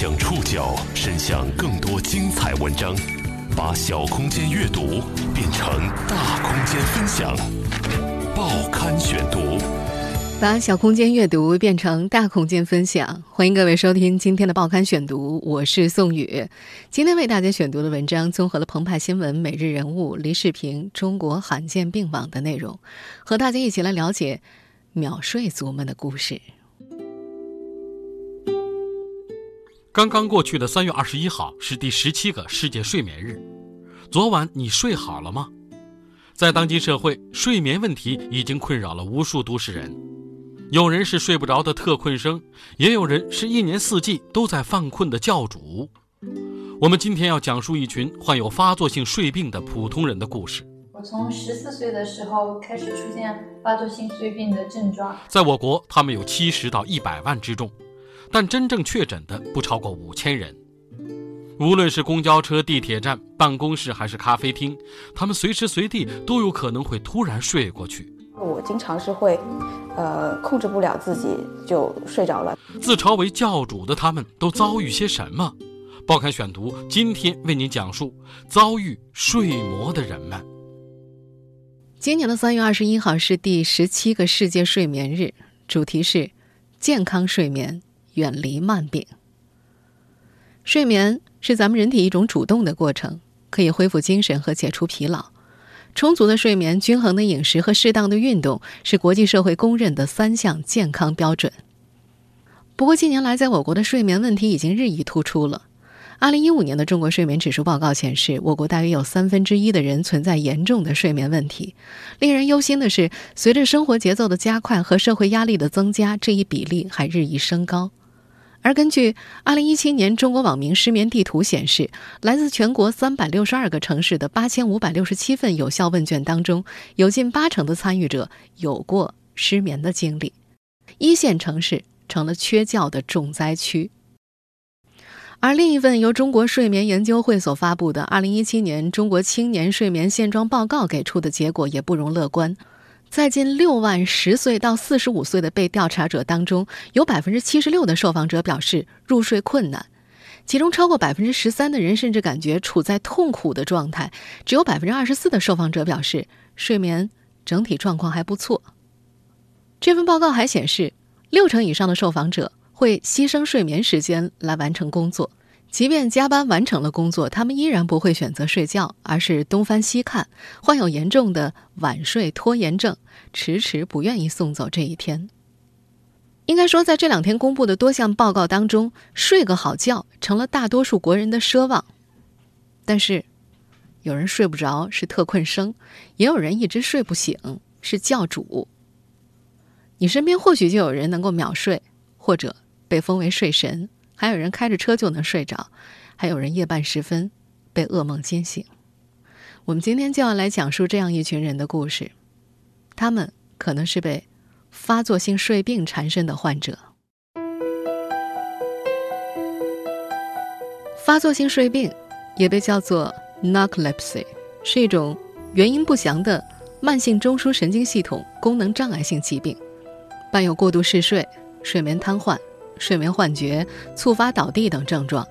将触角伸向更多精彩文章，把小空间阅读变成大空间分享。报刊选读，把小空间阅读变成大空间分享。欢迎各位收听今天的报刊选读，我是宋宇。今天为大家选读的文章综合了澎湃新闻、每日人物、黎世平、中国罕见病网的内容，和大家一起来了解秒睡族们的故事。刚刚过去的三月二十一号是第十七个世界睡眠日。昨晚你睡好了吗？在当今社会，睡眠问题已经困扰了无数都市人。有人是睡不着的特困生，也有人是一年四季都在犯困的教主。我们今天要讲述一群患有发作性睡病的普通人的故事。我从十四岁的时候开始出现发作性睡病的症状。在我国，他们有七十到一百万之众。但真正确诊的不超过五千人。无论是公交车、地铁站、办公室还是咖啡厅，他们随时随地都有可能会突然睡过去。我经常是会，呃，控制不了自己就睡着了。自嘲为教主的他们都遭遇些什么？报刊选读今天为您讲述遭遇睡魔的人们。今年的三月二十一号是第十七个世界睡眠日，主题是健康睡眠。远离慢病。睡眠是咱们人体一种主动的过程，可以恢复精神和解除疲劳。充足的睡眠、均衡的饮食和适当的运动是国际社会公认的三项健康标准。不过，近年来在我国的睡眠问题已经日益突出了。二零一五年的中国睡眠指数报告显示，我国大约有三分之一的人存在严重的睡眠问题。令人忧心的是，随着生活节奏的加快和社会压力的增加，这一比例还日益升高。而根据2017年中国网民失眠地图显示，来自全国362个城市的8567份有效问卷当中，有近八成的参与者有过失眠的经历，一线城市成了缺觉的重灾区。而另一份由中国睡眠研究会所发布的2017年中国青年睡眠现状报告给出的结果也不容乐观。在近六万十岁到四十五岁的被调查者当中，有百分之七十六的受访者表示入睡困难，其中超过百分之十三的人甚至感觉处在痛苦的状态。只有百分之二十四的受访者表示睡眠整体状况还不错。这份报告还显示，六成以上的受访者会牺牲睡眠时间来完成工作。即便加班完成了工作，他们依然不会选择睡觉，而是东翻西看。患有严重的晚睡拖延症，迟迟不愿意送走这一天。应该说，在这两天公布的多项报告当中，睡个好觉成了大多数国人的奢望。但是，有人睡不着是特困生，也有人一直睡不醒是教主。你身边或许就有人能够秒睡，或者被封为睡神。还有人开着车就能睡着，还有人夜半时分被噩梦惊醒。我们今天就要来讲述这样一群人的故事，他们可能是被发作性睡病缠身的患者。发作性睡病也被叫做 narcolepsy，是一种原因不详的慢性中枢神经系统功能障碍性疾病，伴有过度嗜睡、睡眠瘫痪。睡眠幻觉、猝发倒地等症状，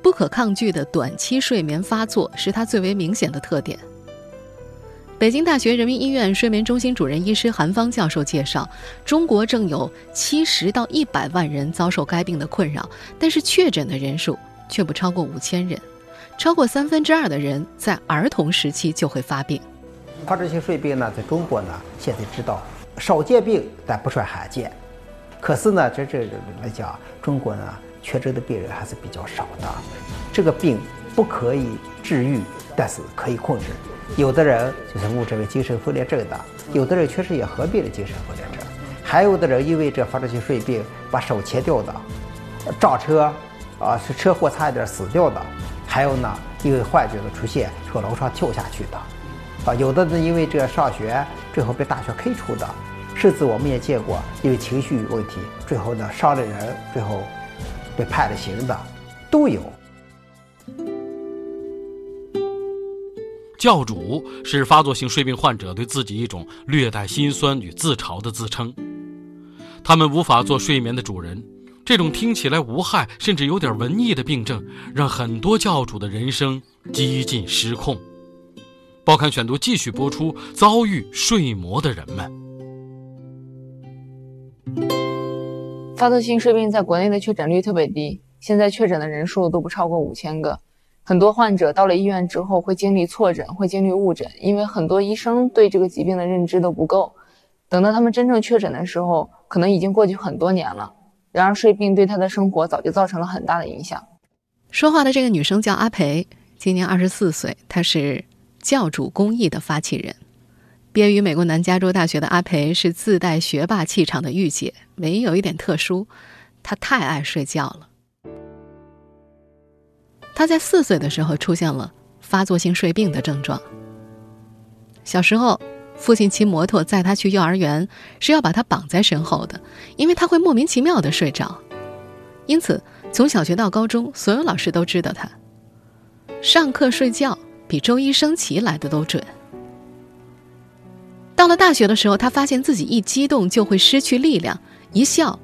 不可抗拒的短期睡眠发作是它最为明显的特点。北京大学人民医院睡眠中心主任医师韩芳教授介绍，中国正有七十到一百万人遭受该病的困扰，但是确诊的人数却不超过五千人，超过三分之二的人在儿童时期就会发病。发这些睡病呢，在中国呢，现在知道少见病，但不算罕见。可是呢，在这来讲，中国呢确诊的病人还是比较少的。这个病不可以治愈，但是可以控制。有的人就是误诊为精神分裂症的，有的人确实也合并了精神分裂症，还有的人因为这发作性睡病把手切掉的，撞车啊是车祸差一点死掉的，还有呢因为幻觉的出现从楼上跳下去的，啊有的呢因为这上学最后被大学开除的。甚至我们也见过因为情绪问题，最后呢伤了人，最后被判了刑的都有。教主是发作性睡病患者对自己一种略带心酸与自嘲的自称。他们无法做睡眠的主人，这种听起来无害，甚至有点文艺的病症，让很多教主的人生几近失控。报刊选读继续播出：遭遇睡魔的人们。发作性睡病在国内的确诊率特别低，现在确诊的人数都不超过五千个。很多患者到了医院之后会经历错诊，会经历误诊，因为很多医生对这个疾病的认知都不够。等到他们真正确诊的时候，可能已经过去很多年了。然而，睡病对他的生活早就造成了很大的影响。说话的这个女生叫阿培，今年二十四岁，她是教主公益的发起人。毕业于美国南加州大学的阿培是自带学霸气场的御姐，唯一有一点特殊，她太爱睡觉了。他在四岁的时候出现了发作性睡病的症状。小时候，父亲骑摩托载他去幼儿园，是要把他绑在身后的，因为他会莫名其妙的睡着。因此，从小学到高中，所有老师都知道他上课睡觉比周一升旗来的都准。到了大学的时候，他发现自己一激动就会失去力量，一笑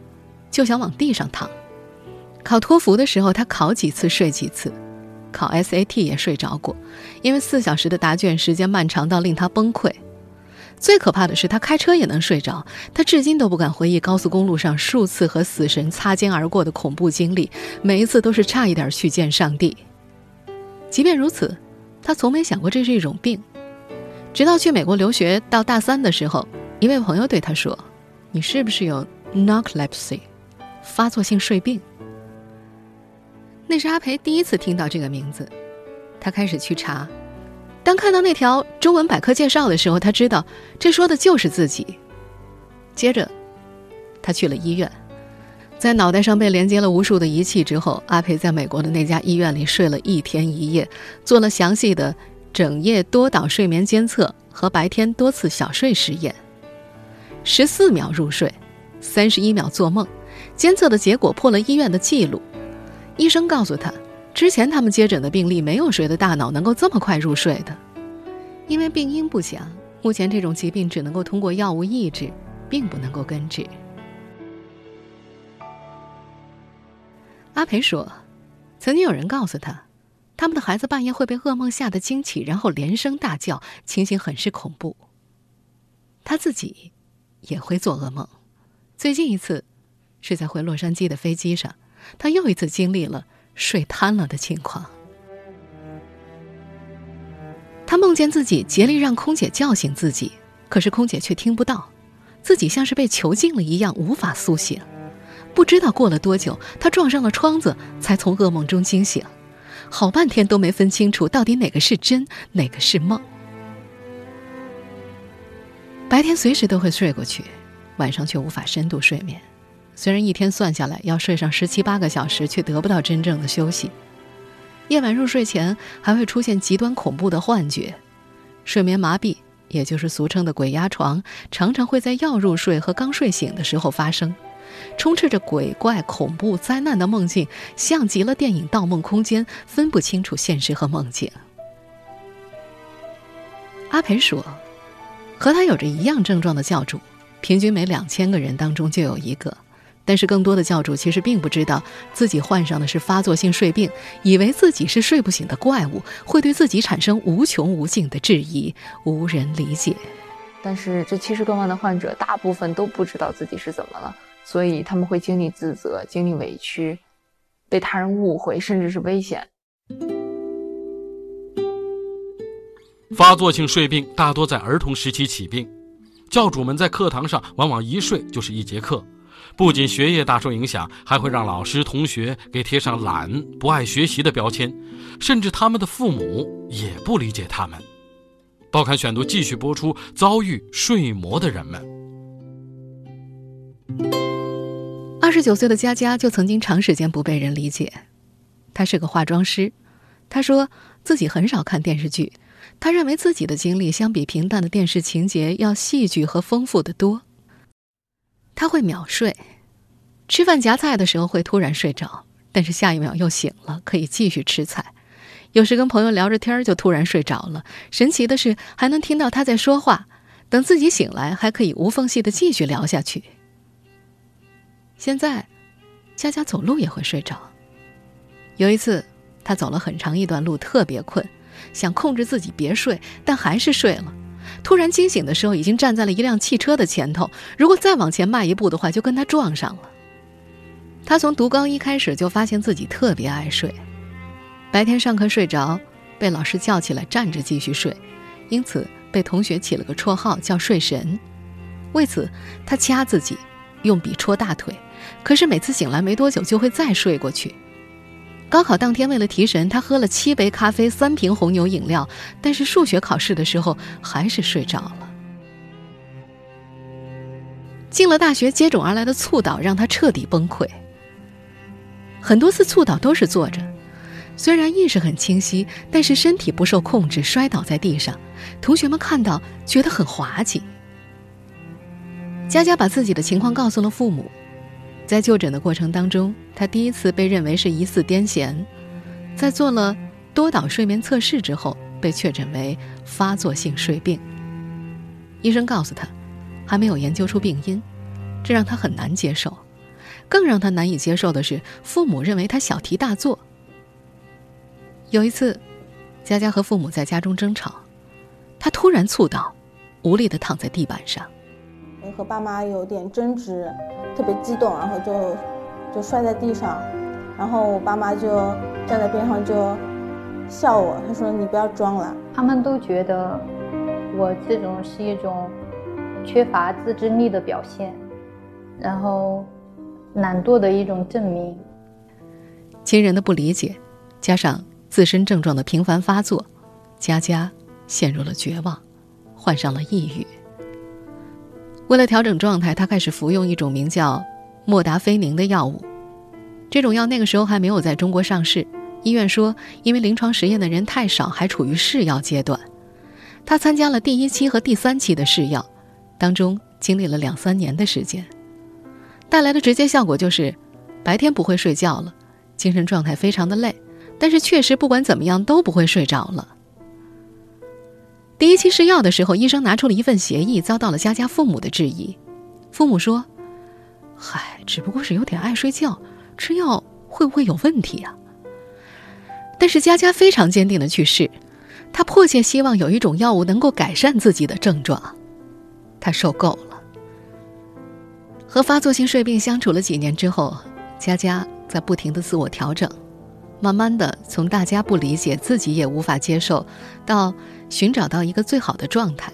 就想往地上躺。考托福的时候，他考几次睡几次；考 SAT 也睡着过，因为四小时的答卷时间漫长到令他崩溃。最可怕的是，他开车也能睡着。他至今都不敢回忆高速公路上数次和死神擦肩而过的恐怖经历，每一次都是差一点去见上帝。即便如此，他从没想过这是一种病。直到去美国留学到大三的时候，一位朋友对他说：“你是不是有 narcolepsy，发作性睡病？”那是阿培第一次听到这个名字，他开始去查。当看到那条中文百科介绍的时候，他知道这说的就是自己。接着，他去了医院，在脑袋上被连接了无数的仪器之后，阿培在美国的那家医院里睡了一天一夜，做了详细的整夜多导睡眠监测和白天多次小睡实验。十四秒入睡，三十一秒做梦，监测的结果破了医院的记录。医生告诉他，之前他们接诊的病例没有谁的大脑能够这么快入睡的，因为病因不详，目前这种疾病只能够通过药物抑制，并不能够根治。阿培说，曾经有人告诉他，他们的孩子半夜会被噩梦吓得惊起，然后连声大叫，情形很是恐怖。他自己也会做噩梦，最近一次是在回洛杉矶的飞机上。他又一次经历了睡瘫了的情况。他梦见自己竭力让空姐叫醒自己，可是空姐却听不到，自己像是被囚禁了一样无法苏醒。不知道过了多久，他撞上了窗子，才从噩梦中惊醒，好半天都没分清楚到底哪个是真，哪个是梦。白天随时都会睡过去，晚上却无法深度睡眠。虽然一天算下来要睡上十七八个小时，却得不到真正的休息。夜晚入睡前还会出现极端恐怖的幻觉，睡眠麻痹，也就是俗称的“鬼压床”，常常会在要入睡和刚睡醒的时候发生，充斥着鬼怪、恐怖、灾难的梦境，像极了电影《盗梦空间》，分不清楚现实和梦境。阿培说：“和他有着一样症状的教主，平均每两千个人当中就有一个。”但是更多的教主其实并不知道自己患上的是发作性睡病，以为自己是睡不醒的怪物，会对自己产生无穷无尽的质疑，无人理解。但是这七十多万的患者，大部分都不知道自己是怎么了，所以他们会经历自责、经历委屈，被他人误会，甚至是危险。发作性睡病大多在儿童时期起病，教主们在课堂上往往一睡就是一节课。不仅学业大受影响，还会让老师、同学给贴上懒、不爱学习的标签，甚至他们的父母也不理解他们。报刊选读继续播出：遭遇睡魔的人们。二十九岁的佳佳就曾经长时间不被人理解。她是个化妆师，她说自己很少看电视剧，她认为自己的经历相比平淡的电视情节要戏剧和丰富的多。她会秒睡，吃饭夹菜的时候会突然睡着，但是下一秒又醒了，可以继续吃菜。有时跟朋友聊着天就突然睡着了。神奇的是，还能听到他在说话。等自己醒来，还可以无缝隙的继续聊下去。现在，佳佳走路也会睡着。有一次，她走了很长一段路，特别困，想控制自己别睡，但还是睡了。突然惊醒的时候，已经站在了一辆汽车的前头。如果再往前迈一步的话，就跟他撞上了。他从读高一开始就发现自己特别爱睡，白天上课睡着，被老师叫起来站着继续睡，因此被同学起了个绰号叫“睡神”。为此，他掐自己，用笔戳大腿，可是每次醒来没多久就会再睡过去。高考当天，为了提神，他喝了七杯咖啡、三瓶红牛饮料，但是数学考试的时候还是睡着了。进了大学，接踵而来的猝倒让他彻底崩溃。很多次猝倒都是坐着，虽然意识很清晰，但是身体不受控制，摔倒在地上。同学们看到觉得很滑稽。佳佳把自己的情况告诉了父母。在就诊的过程当中，他第一次被认为是疑似癫痫，在做了多导睡眠测试之后，被确诊为发作性睡病。医生告诉他，还没有研究出病因，这让他很难接受。更让他难以接受的是，父母认为他小题大做。有一次，佳佳和父母在家中争吵，他突然猝倒，无力地躺在地板上。和爸妈有点争执，特别激动，然后就就摔在地上，然后我爸妈就站在边上就笑我，他说你不要装了。他们都觉得我这种是一种缺乏自制力的表现，然后懒惰的一种证明。亲人的不理解，加上自身症状的频繁发作，佳佳陷入了绝望，患上了抑郁。为了调整状态，他开始服用一种名叫莫达菲宁的药物。这种药那个时候还没有在中国上市，医院说因为临床实验的人太少，还处于试药阶段。他参加了第一期和第三期的试药，当中经历了两三年的时间，带来的直接效果就是白天不会睡觉了，精神状态非常的累，但是确实不管怎么样都不会睡着了。第一期试药的时候，医生拿出了一份协议，遭到了佳佳父母的质疑。父母说：“嗨，只不过是有点爱睡觉，吃药会不会有问题啊？”但是佳佳非常坚定的去试，她迫切希望有一种药物能够改善自己的症状。她受够了。和发作性睡病相处了几年之后，佳佳在不停的自我调整。慢慢的，从大家不理解，自己也无法接受，到寻找到一个最好的状态。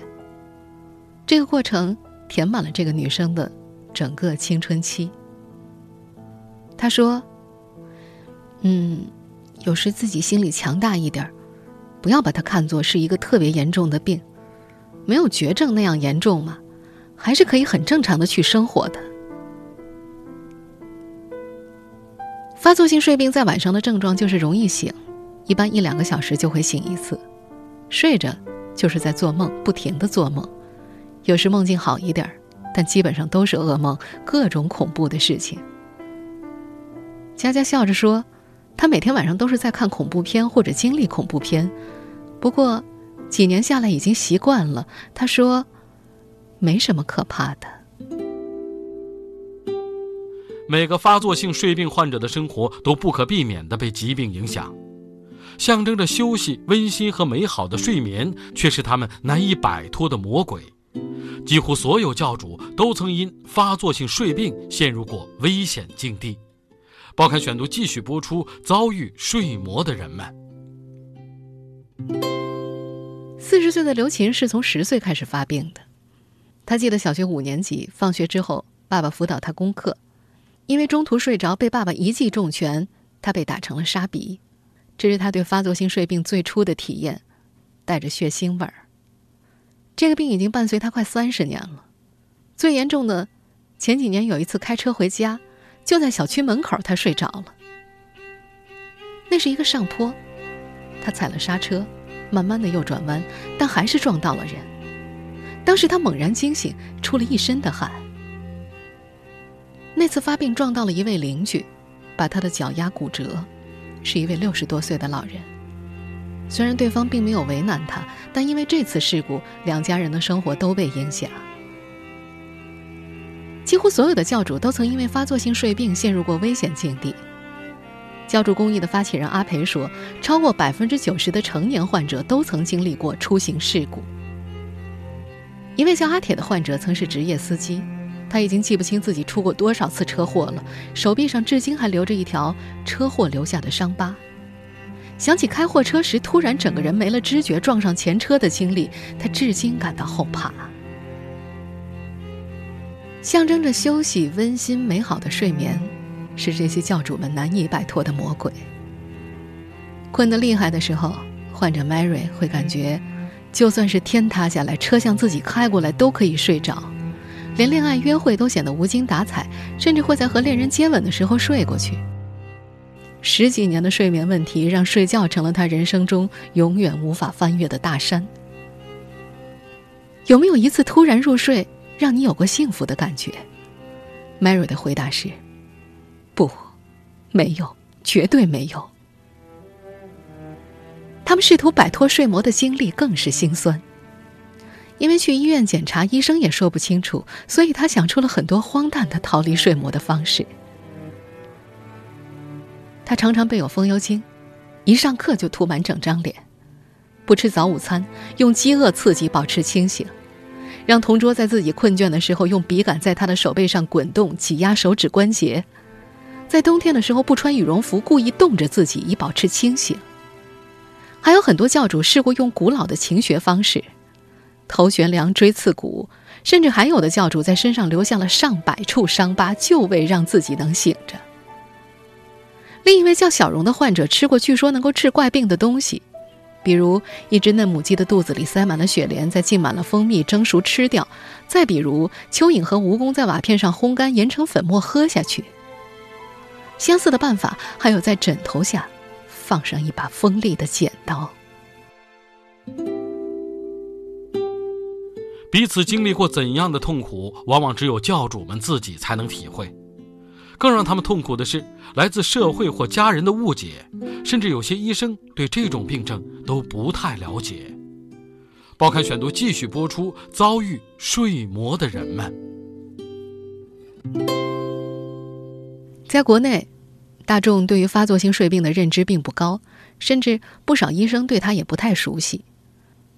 这个过程填满了这个女生的整个青春期。她说：“嗯，有时自己心里强大一点不要把它看作是一个特别严重的病，没有绝症那样严重嘛，还是可以很正常的去生活的。”发作性睡病在晚上的症状就是容易醒，一般一两个小时就会醒一次。睡着就是在做梦，不停的做梦，有时梦境好一点儿但基本上都是噩梦，各种恐怖的事情。佳佳笑着说：“她每天晚上都是在看恐怖片或者经历恐怖片，不过几年下来已经习惯了。”她说：“没什么可怕的。”每个发作性睡病患者的生活都不可避免地被疾病影响，象征着休息、温馨和美好的睡眠，却是他们难以摆脱的魔鬼。几乎所有教主都曾因发作性睡病陷入过危险境地。报刊选读继续播出：遭遇睡魔的人们。四十岁的刘琴是从十岁开始发病的，他记得小学五年级放学之后，爸爸辅导他功课。因为中途睡着，被爸爸一记重拳，他被打成了沙鼻。这是他对发作性睡病最初的体验，带着血腥味儿。这个病已经伴随他快三十年了。最严重的，前几年有一次开车回家，就在小区门口，他睡着了。那是一个上坡，他踩了刹车，慢慢的右转弯，但还是撞到了人。当时他猛然惊醒，出了一身的汗。那次发病撞到了一位邻居，把他的脚压骨折，是一位六十多岁的老人。虽然对方并没有为难他，但因为这次事故，两家人的生活都被影响。几乎所有的教主都曾因为发作性睡病陷入过危险境地。教主公益的发起人阿培说，超过百分之九十的成年患者都曾经历过出行事故。一位叫阿铁的患者曾是职业司机，他已经记不清自己出过多少次车祸了，手臂上至今还留着一条车祸留下的伤疤。想起开货车时突然整个人没了知觉撞上前车的经历，他至今感到后怕。象征着休息、温馨、美好的睡眠，是这些教主们难以摆脱的魔鬼。困得厉害的时候，患者 Mary 会感觉，就算是天塌下来，车向自己开过来都可以睡着，连恋爱约会都显得无精打采，甚至会在和恋人接吻的时候睡过去。十几年的睡眠问题，让睡觉成了他人生中永远无法翻越的大山。有没有一次突然入睡，让你有过幸福的感觉？Mary 的回答是：不，没有，绝对没有。他们试图摆脱睡魔的经历更是心酸，因为去医院检查，医生也说不清楚，所以他想出了很多荒诞的逃离睡魔的方式。他常常备有风油精，一上课就涂满整张脸，不吃早午餐，用饥饿刺激保持清醒，让同桌在自己困倦的时候用笔杆在他的手背上滚动挤压手指关节，在冬天的时候不穿羽绒服，故意冻着自己以保持清醒。还有很多教主试过用古老的勤学方式，头悬梁、锥刺股，甚至还有的教主在身上留下了上百处伤疤，就为让自己能醒着。另一位叫小荣的患者吃过据说能够治怪病的东西，比如一只嫩母鸡的肚子里塞满了雪莲，再浸满了蜂蜜蒸熟吃掉；再比如蚯蚓和蜈蚣在瓦片上烘干研成粉末喝下去。相似的办法还有在枕头下放上一把锋利的剪刀。彼此经历过怎样的痛苦，往往只有教主们自己才能体会。更让他们痛苦的是，来自社会或家人的误解，甚至有些医生对这种病症都不太了解。报刊选读继续播出：遭遇睡魔的人们。在国内，大众对于发作性睡病的认知并不高，甚至不少医生对他也不太熟悉。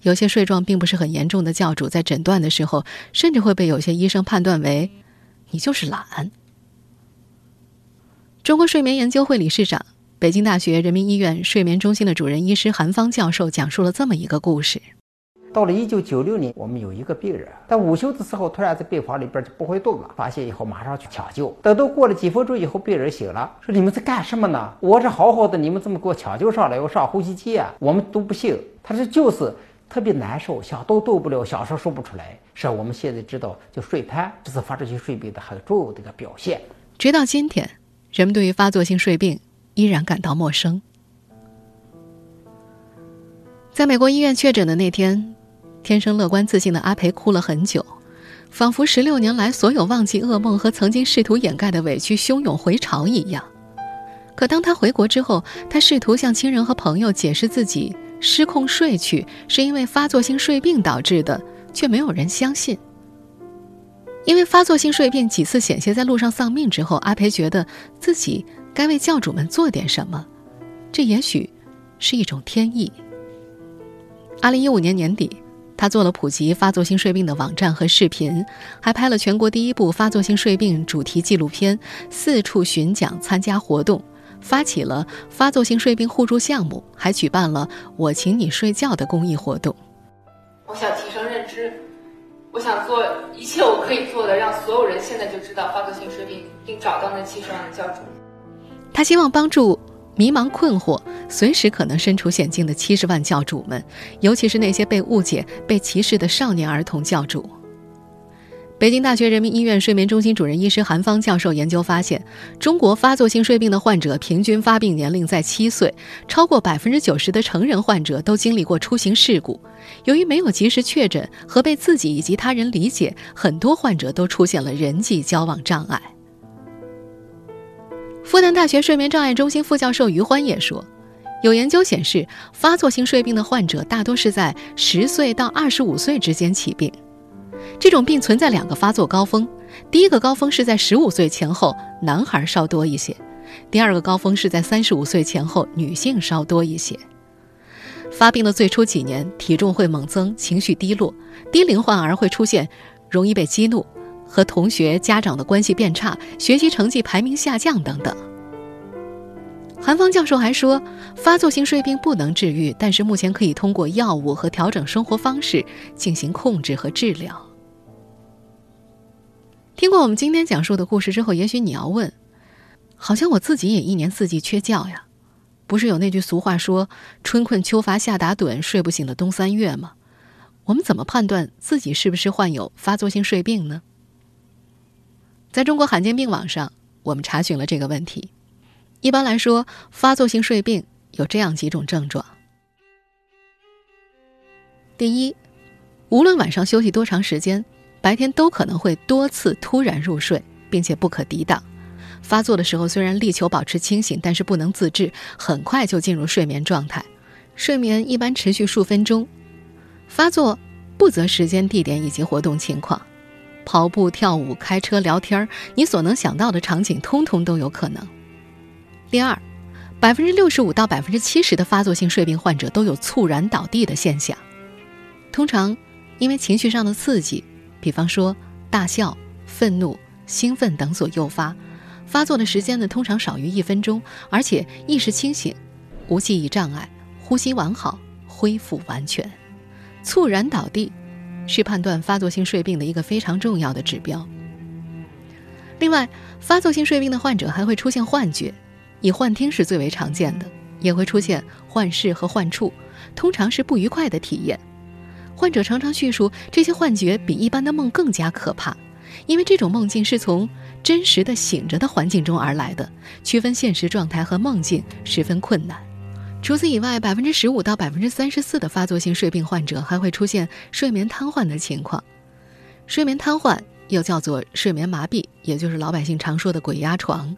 有些睡状并不是很严重的教主，在诊断的时候，甚至会被有些医生判断为“你就是懒”。中国睡眠研究会理事长、北京大学人民医院睡眠中心的主任医师韩芳教授讲述了这么一个故事：到了一九九六年，我们有一个病人，在午休的时候突然在病房里边就不会动了，发现以后马上去抢救。等到过了几分钟以后，病人醒了，说：“你们在干什么呢？我这好好的，你们怎么给我抢救上来？我上呼吸机啊！”我们都不信。他说：“就是特别难受，想动动不了，想说说不出来。”是我们现在知道，就睡瘫，这是发作性睡病的很重要的一个表现。直到今天。人们对于发作性睡病依然感到陌生。在美国医院确诊的那天，天生乐观自信的阿培哭了很久，仿佛十六年来所有忘记噩梦和曾经试图掩盖的委屈汹涌回潮一样。可当他回国之后，他试图向亲人和朋友解释自己失控睡去是因为发作性睡病导致的，却没有人相信。因为发作性睡病几次险些在路上丧命之后，阿培觉得自己该为教主们做点什么，这也许是一种天意。二零一五年年底，他做了普及发作性睡病的网站和视频，还拍了全国第一部发作性睡病主题纪录片，四处巡讲、参加活动，发起了发作性睡病互助项目，还举办了“我请你睡觉”的公益活动。我想提升认知。我想做一切我可以做的，让所有人现在就知道发作性睡病，并找到那七十万的教主。他希望帮助迷茫困惑、随时可能身处险境的七十万教主们，尤其是那些被误解、被歧视的少年儿童教主。北京大学人民医院睡眠中心主任医师韩芳教授研究发现，中国发作性睡病的患者平均发病年龄在七岁，超过百分之九十的成人患者都经历过出行事故。由于没有及时确诊和被自己以及他人理解，很多患者都出现了人际交往障碍。复旦大学睡眠障碍中心副教授于欢也说，有研究显示，发作性睡病的患者大多是在十岁到二十五岁之间起病。这种病存在两个发作高峰，第一个高峰是在十五岁前后，男孩稍多一些；第二个高峰是在三十五岁前后，女性稍多一些。发病的最初几年，体重会猛增，情绪低落，低龄患儿会出现容易被激怒，和同学、家长的关系变差，学习成绩排名下降等等。韩芳教授还说，发作性睡病不能治愈，但是目前可以通过药物和调整生活方式进行控制和治疗。听过我们今天讲述的故事之后，也许你要问：好像我自己也一年四季缺觉呀？不是有那句俗话说“春困秋乏夏打盹，睡不醒的冬三月”吗？我们怎么判断自己是不是患有发作性睡病呢？在中国罕见病网上，我们查询了这个问题。一般来说，发作性睡病有这样几种症状：第一，无论晚上休息多长时间，白天都可能会多次突然入睡，并且不可抵挡。发作的时候虽然力求保持清醒，但是不能自制，很快就进入睡眠状态。睡眠一般持续数分钟。发作不择时间、地点以及活动情况，跑步、跳舞、开车、聊天你所能想到的场景，通通都有可能。第二，百分之六十五到百分之七十的发作性睡病患者都有猝然倒地的现象，通常因为情绪上的刺激，比方说大笑、愤怒、兴奋等所诱发。发作的时间呢，通常少于一分钟，而且意识清醒，无记忆障碍，呼吸完好，恢复完全。猝然倒地，是判断发作性睡病的一个非常重要的指标。另外，发作性睡病的患者还会出现幻觉。以幻听是最为常见的，也会出现幻视和幻触，通常是不愉快的体验。患者常常叙述，这些幻觉比一般的梦更加可怕，因为这种梦境是从真实的醒着的环境中而来的，区分现实状态和梦境十分困难。除此以外，百分之十五到百分之三十四的发作性睡病患者还会出现睡眠瘫痪的情况。睡眠瘫痪又叫做睡眠麻痹，也就是老百姓常说的“鬼压床”。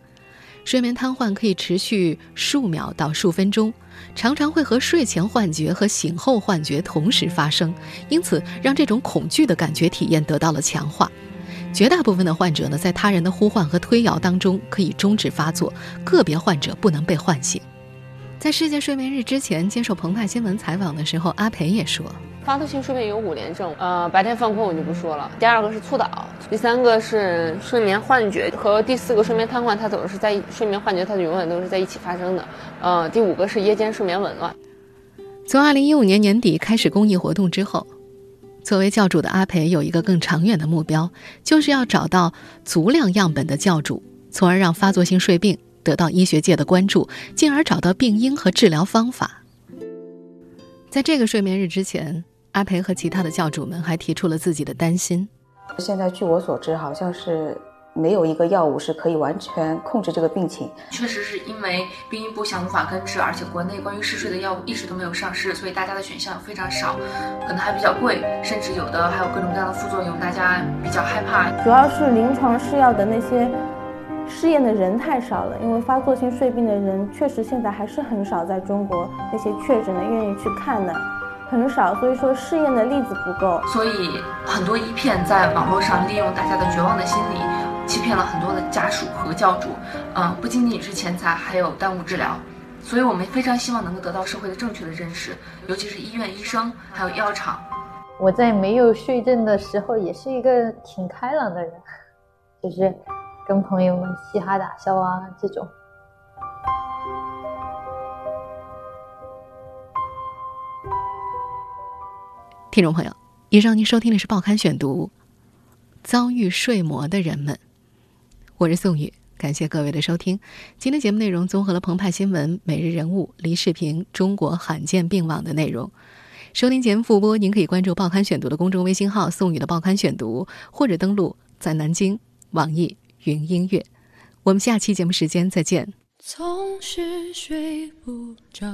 睡眠瘫痪可以持续数秒到数分钟，常常会和睡前幻觉和醒后幻觉同时发生，因此让这种恐惧的感觉体验得到了强化。绝大部分的患者呢，在他人的呼唤和推摇当中可以终止发作，个别患者不能被唤醒。在世界睡眠日之前接受澎湃新闻采访的时候，阿培也说。发作性睡眠有五联症，呃，白天犯困我就不说了。第二个是猝倒，第三个是睡眠幻觉，和第四个睡眠瘫痪，它总是在睡眠幻觉，它就永远都是在一起发生的。呃，第五个是夜间睡眠紊乱。从二零一五年年底开始公益活动之后，作为教主的阿培有一个更长远的目标，就是要找到足量样本的教主，从而让发作性睡病得到医学界的关注，进而找到病因和治疗方法。在这个睡眠日之前。阿培和其他的教主们还提出了自己的担心。现在据我所知，好像是没有一个药物是可以完全控制这个病情。确实是因为病因不详无法根治，而且国内关于嗜睡的药物一直都没有上市，所以大家的选项非常少，可能还比较贵，甚至有的还有各种各样的副作用，大家比较害怕。主要是临床试药的那些试验的人太少了，因为发作性睡病的人确实现在还是很少，在中国那些确诊的愿意去看的。很少，所以说试验的例子不够，所以很多医片在网络上利用大家的绝望的心理，欺骗了很多的家属和教主，嗯，不仅仅是钱财，还有耽误治疗，所以我们非常希望能够得到社会的正确的认识，尤其是医院医生还有药厂。我在没有睡症的时候，也是一个挺开朗的人，就是跟朋友们嘻哈打笑啊这种。听众朋友，以上您收听的是《报刊选读》，遭遇睡魔的人们，我是宋宇，感谢各位的收听。今天节目内容综合了澎湃新闻、每日人物、离世平、中国罕见病网的内容。收听节目复播，您可以关注《报刊选读》的公众微信号“宋宇的报刊选读”，或者登录在南京网易云音乐。我们下期节目时间再见。总。是睡不着。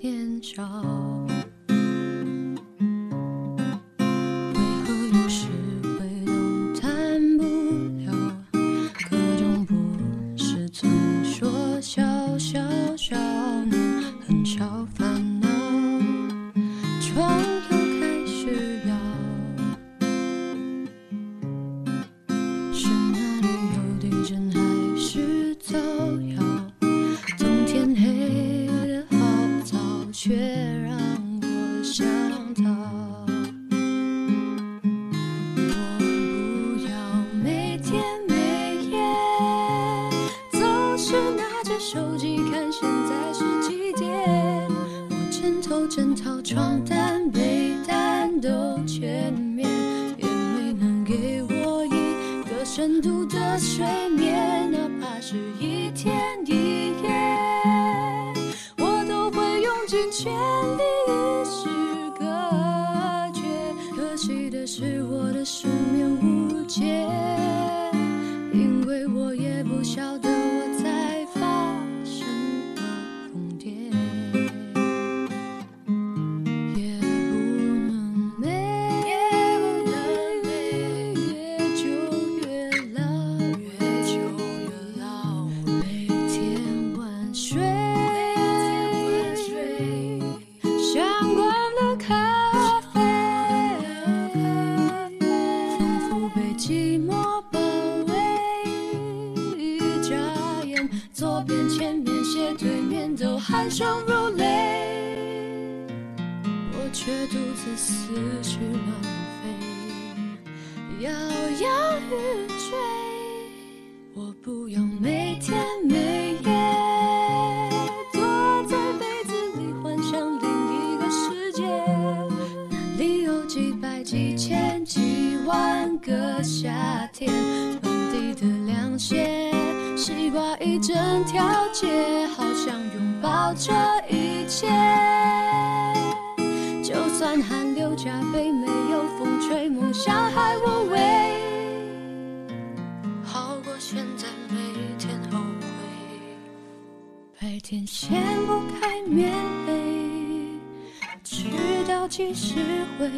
眼角深度的睡眠，哪怕是一天一夜，我都会用尽全力与世隔绝。可惜的是，我的失眠无解，都酣畅如泪。我却独自思绪浪费，摇摇欲坠。我不要每天每夜坐在被子里幻想另一个世界，那里有几百、几千、几万个夏天，满地的凉鞋，西瓜一整条街，好想拥抱这一切。就算汗流浃背，没有风吹，梦想还无畏，好过现在每天后悔。白天掀不开棉被，直到几时回？